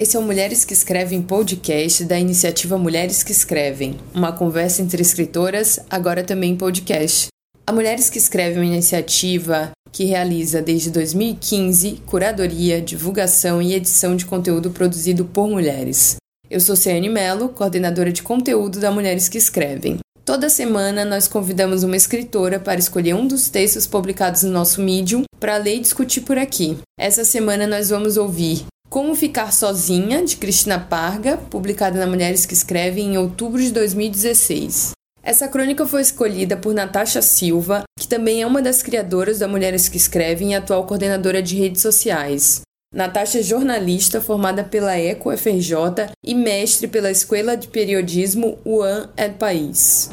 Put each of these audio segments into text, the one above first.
Esse é o Mulheres que Escrevem podcast da iniciativa Mulheres que Escrevem, uma conversa entre escritoras, agora também podcast. A Mulheres que Escrevem é uma iniciativa que realiza desde 2015 curadoria, divulgação e edição de conteúdo produzido por mulheres. Eu sou Ciane Mello, coordenadora de conteúdo da Mulheres que Escrevem. Toda semana nós convidamos uma escritora para escolher um dos textos publicados no nosso Medium para ler e discutir por aqui. Essa semana nós vamos ouvir como Ficar Sozinha, de Cristina Parga, publicada na Mulheres que Escrevem em outubro de 2016. Essa crônica foi escolhida por Natasha Silva, que também é uma das criadoras da Mulheres que Escrevem e atual coordenadora de redes sociais. Natasha é jornalista formada pela ECO FRJ e mestre pela Escola de Periodismo UAN El País.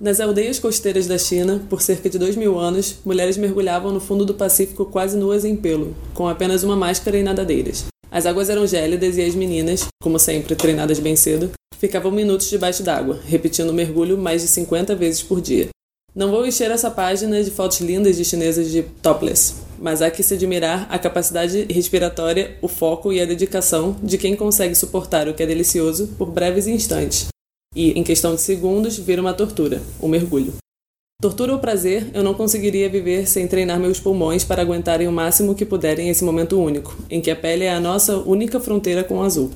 Nas aldeias costeiras da China, por cerca de dois mil anos, mulheres mergulhavam no fundo do Pacífico quase nuas em pelo, com apenas uma máscara e nadadeiras. As águas eram gélidas e as meninas, como sempre treinadas bem cedo, ficavam minutos debaixo d'água, repetindo o mergulho mais de 50 vezes por dia. Não vou encher essa página de fotos lindas de chinesas de topless, mas há que se admirar a capacidade respiratória, o foco e a dedicação de quem consegue suportar o que é delicioso por breves instantes, e, em questão de segundos, vira uma tortura, um mergulho. Tortura ou prazer, eu não conseguiria viver sem treinar meus pulmões para aguentarem o máximo que puderem esse momento único, em que a pele é a nossa única fronteira com o azul.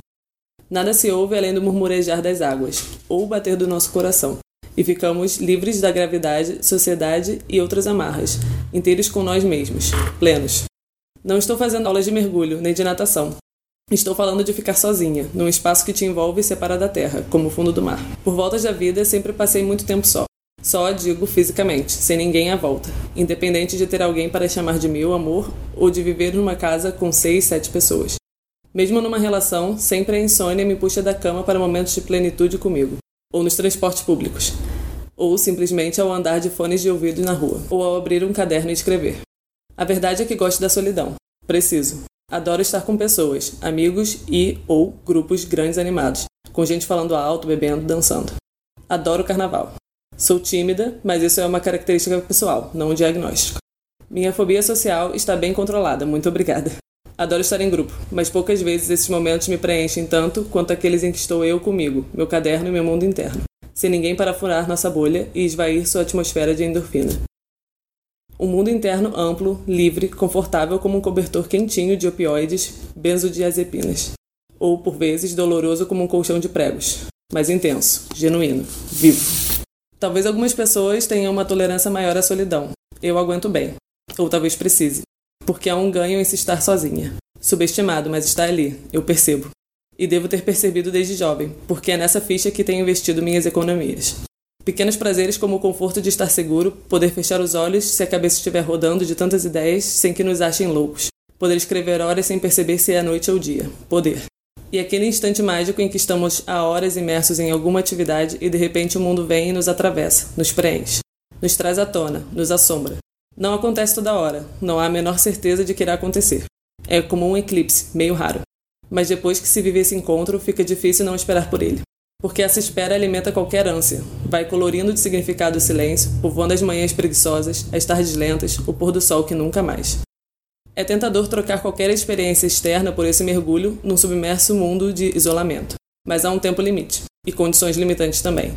Nada se ouve além do murmurejar das águas, ou o bater do nosso coração, e ficamos livres da gravidade, sociedade e outras amarras, inteiros com nós mesmos, plenos. Não estou fazendo aulas de mergulho, nem de natação, Estou falando de ficar sozinha, num espaço que te envolve e separa da terra, como o fundo do mar. Por voltas da vida, sempre passei muito tempo só. Só, digo, fisicamente, sem ninguém à volta. Independente de ter alguém para chamar de meu amor ou de viver numa casa com seis, sete pessoas. Mesmo numa relação, sempre a insônia me puxa da cama para momentos de plenitude comigo. Ou nos transportes públicos. Ou simplesmente ao andar de fones de ouvido na rua. Ou ao abrir um caderno e escrever. A verdade é que gosto da solidão. Preciso. Adoro estar com pessoas, amigos e ou grupos grandes animados, com gente falando alto, bebendo, dançando. Adoro carnaval. Sou tímida, mas isso é uma característica pessoal, não um diagnóstico. Minha fobia social está bem controlada, muito obrigada. Adoro estar em grupo, mas poucas vezes esses momentos me preenchem tanto quanto aqueles em que estou eu comigo, meu caderno e meu mundo interno, sem ninguém para furar nossa bolha e esvair sua atmosfera de endorfina. Um mundo interno amplo, livre, confortável como um cobertor quentinho de opioides, benzodiazepinas. Ou, por vezes, doloroso como um colchão de pregos. Mas intenso, genuíno, vivo. Talvez algumas pessoas tenham uma tolerância maior à solidão. Eu aguento bem. Ou talvez precise. Porque há um ganho em se estar sozinha. Subestimado, mas está ali, eu percebo. E devo ter percebido desde jovem, porque é nessa ficha que tenho investido minhas economias. Pequenos prazeres como o conforto de estar seguro, poder fechar os olhos se a cabeça estiver rodando de tantas ideias sem que nos achem loucos. Poder escrever horas sem perceber se é noite ou dia. Poder. E aquele instante mágico em que estamos há horas imersos em alguma atividade e de repente o mundo vem e nos atravessa, nos preenche, nos traz à tona, nos assombra. Não acontece toda hora, não há a menor certeza de que irá acontecer. É como um eclipse, meio raro. Mas depois que se vive esse encontro, fica difícil não esperar por ele porque essa espera alimenta qualquer ânsia. Vai colorindo de significado o silêncio, povoando as manhãs preguiçosas, as tardes lentas, o pôr do sol que nunca mais. É tentador trocar qualquer experiência externa por esse mergulho num submerso mundo de isolamento. Mas há um tempo limite, e condições limitantes também.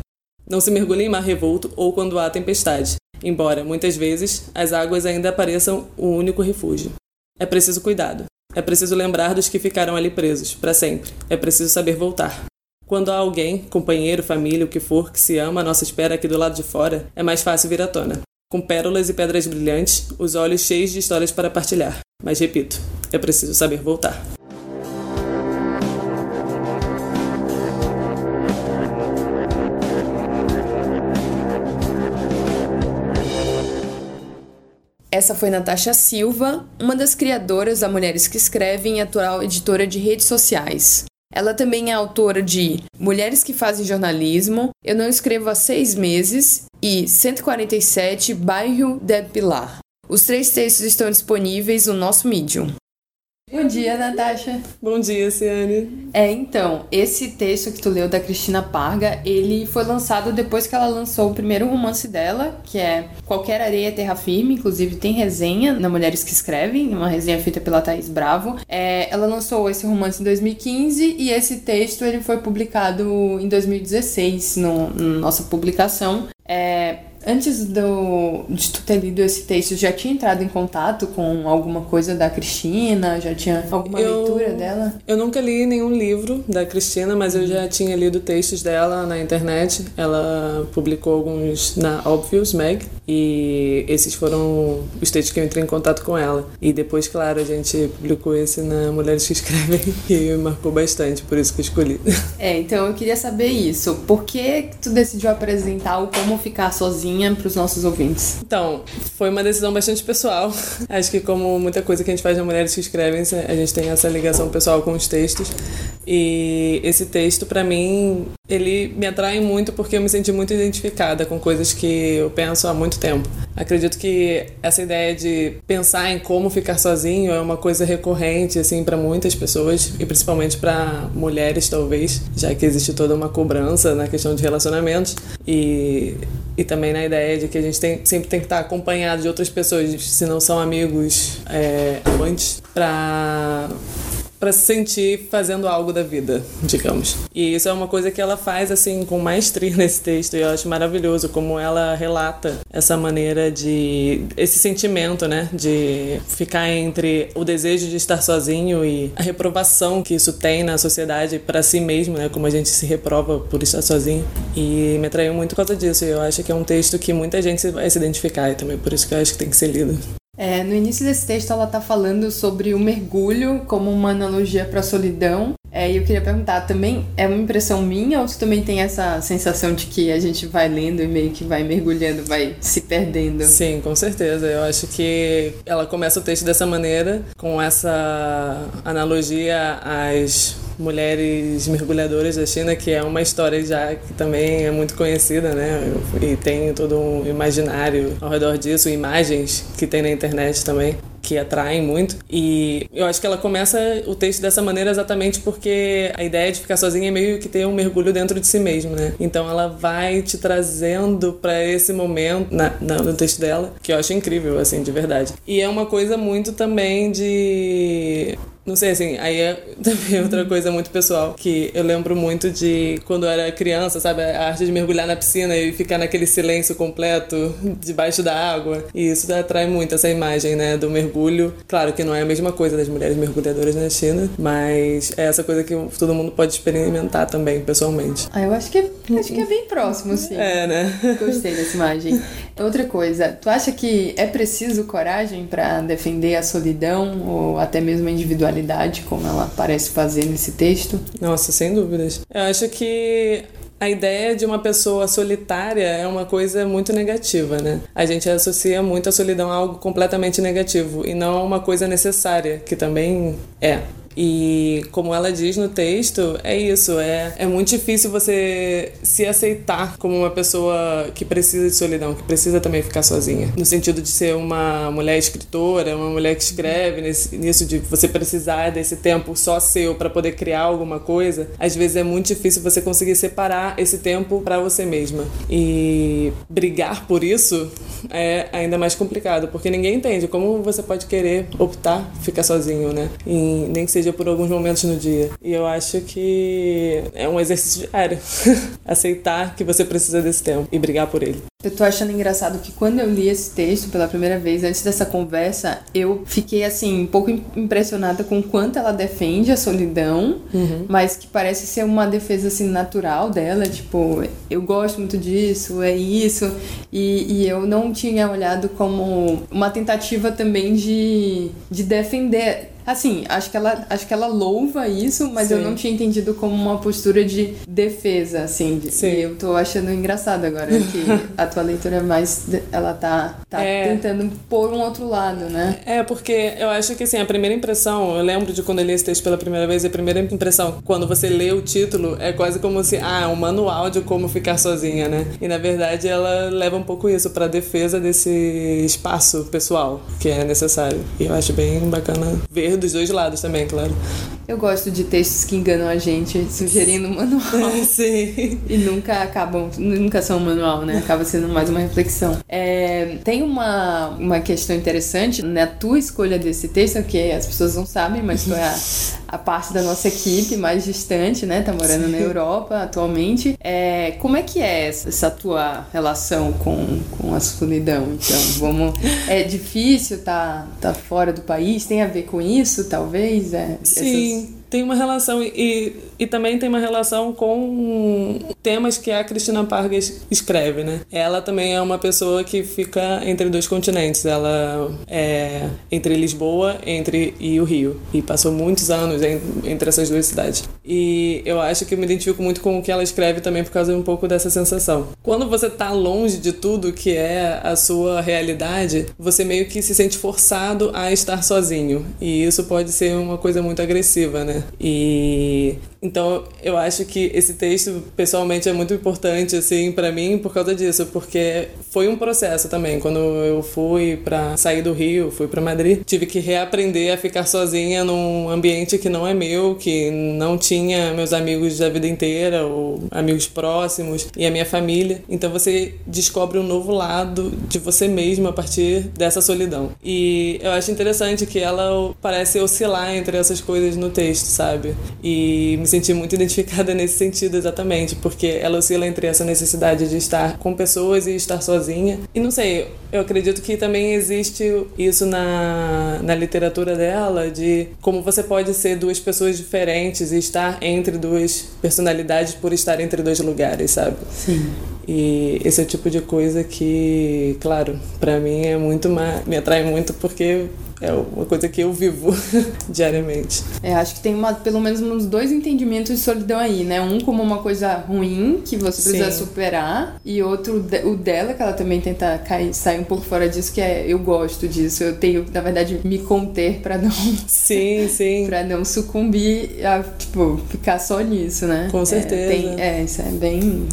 Não se mergulhe em mar revolto ou quando há tempestade, embora, muitas vezes, as águas ainda pareçam o único refúgio. É preciso cuidado. É preciso lembrar dos que ficaram ali presos, para sempre. É preciso saber voltar. Quando há alguém, companheiro, família, o que for, que se ama à nossa espera aqui do lado de fora, é mais fácil vir à tona. Com pérolas e pedras brilhantes, os olhos cheios de histórias para partilhar. Mas repito, é preciso saber voltar. Essa foi Natasha Silva, uma das criadoras da Mulheres que Escrevem e atual editora de redes sociais. Ela também é autora de Mulheres que Fazem Jornalismo, Eu Não Escrevo há Seis Meses e 147 Bairro de Pilar. Os três textos estão disponíveis no nosso Medium. Bom dia, Natasha. Bom dia, Ciane. É, então, esse texto que tu leu da Cristina Parga, ele foi lançado depois que ela lançou o primeiro romance dela, que é Qualquer Areia Terra Firme, inclusive tem resenha na Mulheres que Escrevem, uma resenha feita pela Thaís Bravo. É, ela lançou esse romance em 2015 e esse texto ele foi publicado em 2016 no, na nossa publicação. É, Antes do, de tu ter lido esse texto, já tinha entrado em contato com alguma coisa da Cristina? Já tinha alguma eu, leitura dela? Eu nunca li nenhum livro da Cristina, mas eu já tinha lido textos dela na internet. Ela publicou alguns na Obvious Mag e esses foram os textos que eu entrei em contato com ela. E depois, claro, a gente publicou esse na Mulheres que Escrevem e marcou bastante, por isso que eu escolhi. É, então eu queria saber isso. Por que tu decidiu apresentar o Como Ficar Sozinha para os nossos ouvintes? Então, foi uma decisão bastante pessoal. Acho que, como muita coisa que a gente faz na Mulheres que Escrevem, a gente tem essa ligação pessoal com os textos. E esse texto, para mim, ele me atrai muito porque eu me senti muito identificada com coisas que eu penso há muito tempo. Acredito que essa ideia de pensar em como ficar sozinho é uma coisa recorrente assim para muitas pessoas e principalmente para mulheres talvez, já que existe toda uma cobrança na questão de relacionamentos e e também na ideia de que a gente tem, sempre tem que estar acompanhado de outras pessoas, se não são amigos, é, amantes, para para se sentir fazendo algo da vida, digamos. E isso é uma coisa que ela faz assim com maestria nesse texto e eu acho maravilhoso como ela relata essa maneira de esse sentimento, né, de ficar entre o desejo de estar sozinho e a reprovação que isso tem na sociedade para si mesmo, né, como a gente se reprova por estar sozinho. E me atraiu muito por causa disso. E eu acho que é um texto que muita gente vai se identificar e também por isso que eu acho que tem que ser lido. É, no início desse texto, ela está falando sobre o mergulho como uma analogia para a solidão. É, eu queria perguntar, também é uma impressão minha ou você também tem essa sensação de que a gente vai lendo e meio que vai mergulhando, vai se perdendo? Sim, com certeza. Eu acho que ela começa o texto dessa maneira, com essa analogia às mulheres mergulhadoras da China, que é uma história já que também é muito conhecida, né? E tem todo um imaginário ao redor disso, imagens que tem na internet também que atraem muito. E eu acho que ela começa o texto dessa maneira exatamente porque a ideia de ficar sozinha é meio que ter um mergulho dentro de si mesmo, né? Então ela vai te trazendo para esse momento na, na, no texto dela, que eu acho incrível, assim, de verdade. E é uma coisa muito também de não sei, assim, aí é também outra coisa muito pessoal, que eu lembro muito de quando eu era criança, sabe? A arte de mergulhar na piscina e ficar naquele silêncio completo debaixo da água. E isso atrai muito essa imagem, né? Do mergulho. Claro que não é a mesma coisa das mulheres mergulhadoras na China, mas é essa coisa que todo mundo pode experimentar também, pessoalmente. Ah, eu acho que, acho que é bem próximo, sim. É, né? Gostei dessa imagem. Outra coisa, tu acha que é preciso coragem para defender a solidão ou até mesmo a individualidade? como ela parece fazer nesse texto? Nossa, sem dúvidas. Eu acho que a ideia de uma pessoa solitária é uma coisa muito negativa, né? A gente associa muito a solidão a algo completamente negativo e não a uma coisa necessária, que também é. E como ela diz no texto, é isso, é, é muito difícil você se aceitar como uma pessoa que precisa de solidão, que precisa também ficar sozinha. No sentido de ser uma mulher escritora, uma mulher que escreve, nesse, nisso de você precisar desse tempo só seu para poder criar alguma coisa, às vezes é muito difícil você conseguir separar esse tempo para você mesma. E brigar por isso é ainda mais complicado, porque ninguém entende como você pode querer optar ficar sozinho, né? E nem que seja seja por alguns momentos no dia. E eu acho que é um exercício diário. Aceitar que você precisa desse tempo e brigar por ele. Eu tô achando engraçado que quando eu li esse texto pela primeira vez, antes dessa conversa, eu fiquei assim, um pouco impressionada com o quanto ela defende a solidão, uhum. mas que parece ser uma defesa assim natural dela, tipo, eu gosto muito disso, é isso. E, e eu não tinha olhado como uma tentativa também de, de defender Assim, acho que ela, acho que ela louva isso, mas Sim. eu não tinha entendido como uma postura de defesa, assim. De, Sim. E eu tô achando engraçado agora que a tua leitura é mais. Ela tá, tá é... tentando pôr um outro lado, né? É, porque eu acho que assim, a primeira impressão, eu lembro de quando eu li esse texto pela primeira vez, a primeira impressão, quando você lê o título, é quase como se, ah, é um manual de como ficar sozinha, né? E na verdade ela leva um pouco isso pra defesa desse espaço pessoal que é necessário. E eu acho bem bacana ver meio dos dois lados também, claro. Eu gosto de textos que enganam a gente, sugerindo um manual. Sim. E nunca acabam, nunca são um manual, né? Acaba sendo mais uma reflexão. É, tem uma, uma questão interessante na tua escolha desse texto, que as pessoas não sabem, mas foi a, a parte da nossa equipe mais distante, né? Tá morando Sim. na Europa atualmente. É, como é que é essa tua relação com, com a solidão? Então, vamos. É difícil tá, tá fora do país? Tem a ver com isso, talvez? É, Sim. Essas tem uma relação e, e também tem uma relação com temas que a Cristina Pargas escreve, né? Ela também é uma pessoa que fica entre dois continentes. Ela é entre Lisboa entre e o Rio e passou muitos anos entre essas duas cidades. E eu acho que eu me identifico muito com o que ela escreve também por causa um pouco dessa sensação. Quando você tá longe de tudo que é a sua realidade, você meio que se sente forçado a estar sozinho. E isso pode ser uma coisa muito agressiva, né? E então eu acho que esse texto pessoalmente é muito importante assim para mim por causa disso, porque foi um processo também. Quando eu fui para sair do Rio, fui para Madrid, tive que reaprender a ficar sozinha num ambiente que não é meu, que não tinha meus amigos da vida inteira ou amigos próximos e a minha família. Então você descobre um novo lado de você mesmo a partir dessa solidão. E eu acho interessante que ela parece oscilar entre essas coisas no texto, sabe? E me senti muito identificada nesse sentido exatamente, porque ela oscila entre essa necessidade de estar com pessoas e estar sozinha. E não sei, eu acredito que também existe isso na, na literatura dela, de como você pode ser duas pessoas diferentes e estar entre duas personalidades por estar entre dois lugares, sabe? Sim. E esse é o tipo de coisa que, claro, para mim é muito me atrai muito porque é uma coisa que eu vivo diariamente. É, acho que tem uma, pelo menos uns dois entendimentos de solidão aí, né? Um como uma coisa ruim que você precisa Sim. superar, e outro o dela, que ela também tenta cair, sair um pouco fora disso, que é eu gosto disso, eu tenho, na verdade, me conter para não. Sim, sim. pra não sucumbir a, tipo, ficar só nisso, né? Com certeza. É, tem, é isso é bem.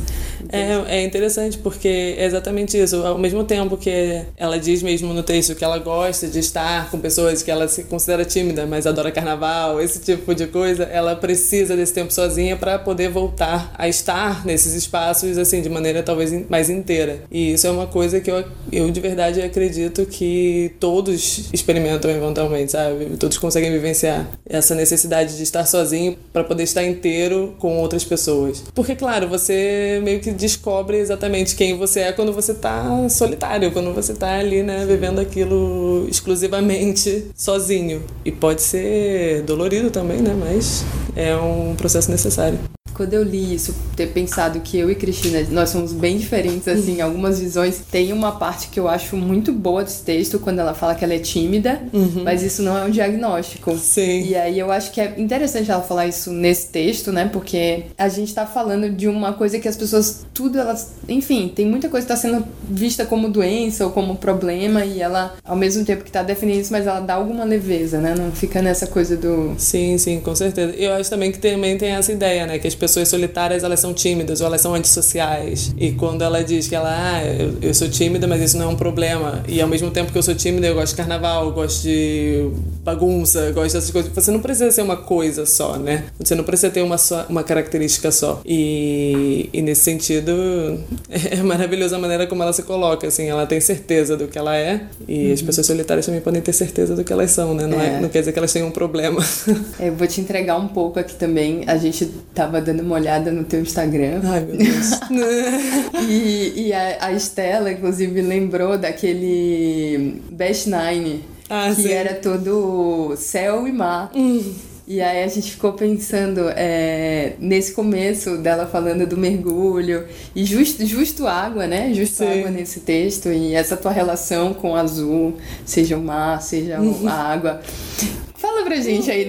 É, é interessante porque é exatamente isso. Ao mesmo tempo que ela diz mesmo no texto que ela gosta de estar com pessoas que ela se considera tímida, mas adora carnaval, esse tipo de coisa, ela precisa desse tempo sozinha para poder voltar a estar nesses espaços assim de maneira talvez mais inteira. E isso é uma coisa que eu, eu de verdade acredito que todos experimentam eventualmente, sabe? Todos conseguem vivenciar essa necessidade de estar sozinho para poder estar inteiro com outras pessoas. Porque claro, você meio que descobre exatamente quem você é quando você tá solitário, quando você tá ali, né, vivendo aquilo exclusivamente sozinho. E pode ser dolorido também, né, mas é um processo necessário quando eu li isso, ter pensado que eu e Cristina, nós somos bem diferentes, assim, algumas visões. Tem uma parte que eu acho muito boa desse texto, quando ela fala que ela é tímida, uhum. mas isso não é um diagnóstico. Sim. E aí eu acho que é interessante ela falar isso nesse texto, né? Porque a gente tá falando de uma coisa que as pessoas, tudo elas. Enfim, tem muita coisa que tá sendo vista como doença ou como problema, e ela, ao mesmo tempo que tá definindo isso, mas ela dá alguma leveza, né? Não fica nessa coisa do. Sim, sim, com certeza. Eu acho também que também tem essa ideia, né? Que as pessoas solitárias elas são tímidas ou elas são antissociais. E quando ela diz que ela, ah, eu, eu sou tímida, mas isso não é um problema. E ao mesmo tempo que eu sou tímida, eu gosto de carnaval, gosto de bagunça, gosto dessas coisas. Você não precisa ser uma coisa só, né? Você não precisa ter uma, só, uma característica só. E, e nesse sentido, é maravilhosa a maneira como ela se coloca, assim. Ela tem certeza do que ela é. E uhum. as pessoas solitárias também podem ter certeza do que elas são, né? Não, é. É, não quer dizer que elas tenham um problema. Eu vou te entregar um pouco aqui também. A gente tava dando uma olhada no teu Instagram. Ai, meu Deus. e e a, a Estela, inclusive, lembrou daquele Best Nine. Ah, que sim. era todo céu e mar. Hum. E aí a gente ficou pensando é, nesse começo dela falando do mergulho e justo, justo água, né? Justo Sim. água nesse texto e essa tua relação com o azul, seja o mar, seja a água. Fala pra gente aí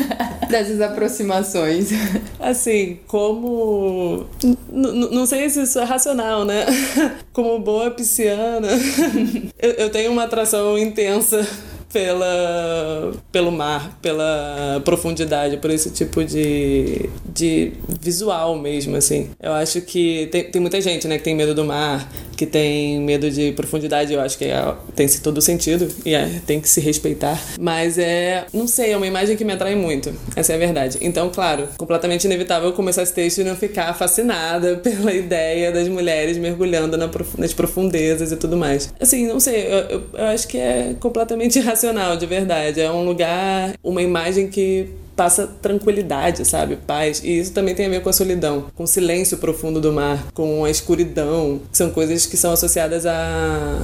dessas aproximações. Assim, como. não sei se isso é racional, né? Como boa pisciana, eu, eu tenho uma atração intensa pela, pelo mar, pela profundidade, por esse tipo de, de visual mesmo, assim. Eu acho que tem, tem muita gente, né, que tem medo do mar, que tem medo de profundidade, eu acho que é, tem todo sentido e é, tem que se respeitar. Mas é, não sei, é uma imagem que me atrai muito. Essa é a verdade. Então, claro, completamente inevitável começar esse texto e não ficar fascinada pela ideia das mulheres mergulhando na prof... nas profundezas e tudo mais. Assim, não sei, eu, eu, eu acho que é completamente irracional, de verdade. É um lugar, uma imagem que passa tranquilidade, sabe? Paz. E isso também tem a ver com a solidão, com o silêncio profundo do mar, com a escuridão, que são coisas que são associadas a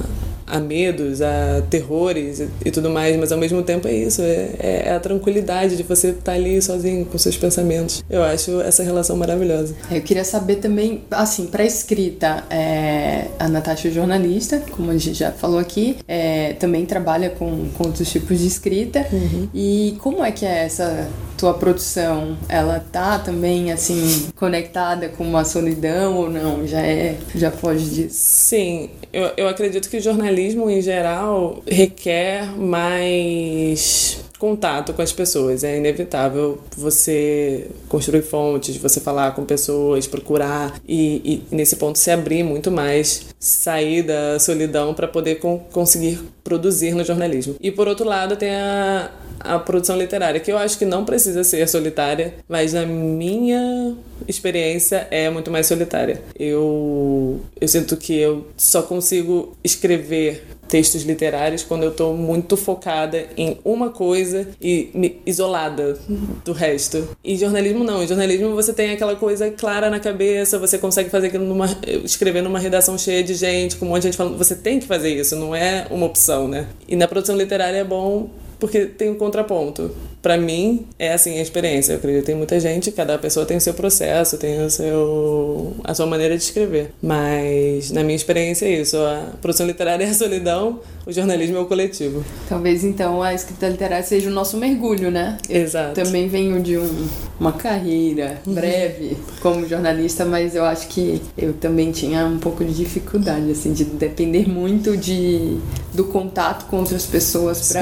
a medos, a terrores e, tudo mais, mas ao mesmo tempo é isso, é, é a tranquilidade de você estar tá ali sozinho com seus pensamentos. Eu acho essa relação maravilhosa. Eu queria saber também, assim, para escrita, é, a Natasha é jornalista, como a gente já falou aqui, é, também trabalha com, com outros tipos de escrita. Uhum. E como é que é essa tua produção? Ela tá também, assim, conectada com uma solidão ou não? Já é, já foge disso? Sim, eu, eu acredito que o jornalismo em geral requer mais contato com as pessoas. É inevitável você construir fontes, você falar com pessoas, procurar e, e nesse ponto se abrir muito mais, sair da solidão para poder con conseguir produzir no jornalismo. E por outro lado, tem a, a produção literária, que eu acho que não precisa ser solitária, mas na minha experiência é muito mais solitária. Eu, eu sinto que eu só consigo escrever textos literários quando eu estou muito focada em uma coisa e me, isolada do resto. E jornalismo não. Em jornalismo você tem aquela coisa clara na cabeça, você consegue fazer aquilo numa, escrever numa redação cheia de gente, com um monte de gente falando. Você tem que fazer isso, não é uma opção, né? E na produção literária é bom porque tem um contraponto. Para mim, é assim a experiência. Eu acredito que tem muita gente, cada pessoa tem o seu processo, tem o seu, a sua maneira de escrever. Mas, na minha experiência, é isso. A produção literária é a solidão, o jornalismo é o coletivo. Talvez, então, a escrita literária seja o nosso mergulho, né? Exato. Também venho de um, uma carreira breve como jornalista, mas eu acho que eu também tinha um pouco de dificuldade, assim, de depender muito de, do contato com outras pessoas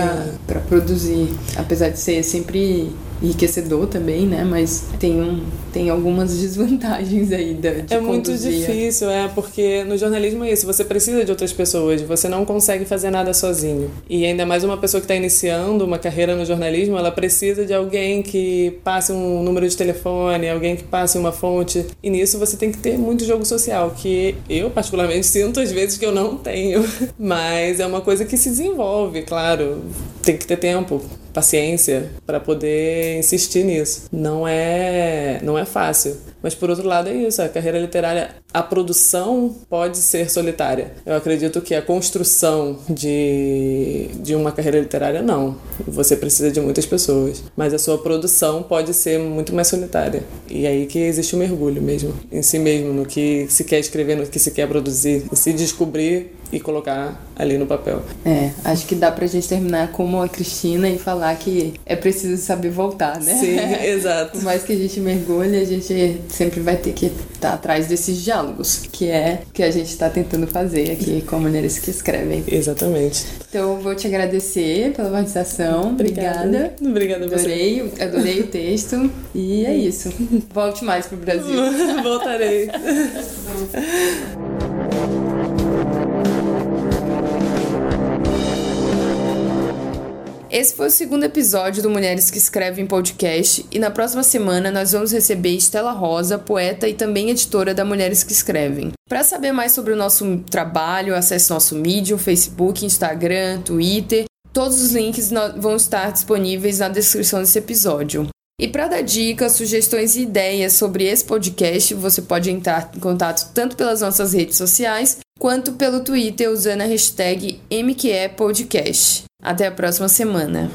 para produzir. Apesar de ser sempre enriquecedor também, né? Mas tem, um, tem algumas desvantagens aí de, de É muito difícil, é, porque no jornalismo é isso, você precisa de outras pessoas, você não consegue fazer nada sozinho. E ainda mais uma pessoa que está iniciando uma carreira no jornalismo, ela precisa de alguém que passe um número de telefone, alguém que passe uma fonte. E nisso você tem que ter muito jogo social, que eu particularmente sinto às vezes que eu não tenho. Mas é uma coisa que se desenvolve, claro. Tem que ter tempo paciência para poder insistir nisso. Não é, não é fácil. Mas por outro lado é isso, a carreira literária, a produção pode ser solitária. Eu acredito que a construção de, de uma carreira literária não. Você precisa de muitas pessoas, mas a sua produção pode ser muito mais solitária. E aí que existe o um mergulho mesmo, em si mesmo, no que se quer escrever, no que se quer produzir, se descobrir e colocar ali no papel. É, acho que dá pra gente terminar como a Cristina e falar que é preciso saber voltar, né? Sim, exato. Por mais que a gente mergulhe, a gente sempre vai ter que estar tá atrás desses diálogos, que é que a gente está tentando fazer aqui com mulheres que escrevem. Exatamente. Então, vou te agradecer pela participação. Obrigada. Obrigada a você. Adorei, adorei o texto. E é isso. Volte mais pro Brasil. Voltarei. Esse foi o segundo episódio do Mulheres que Escrevem Podcast e na próxima semana nós vamos receber Estela Rosa, poeta e também editora da Mulheres que Escrevem. Para saber mais sobre o nosso trabalho, acesse nosso Medium, Facebook, Instagram, Twitter. Todos os links vão estar disponíveis na descrição desse episódio. E para dar dicas, sugestões e ideias sobre esse podcast, você pode entrar em contato tanto pelas nossas redes sociais quanto pelo Twitter usando a hashtag MQEPodcast. Até a próxima semana.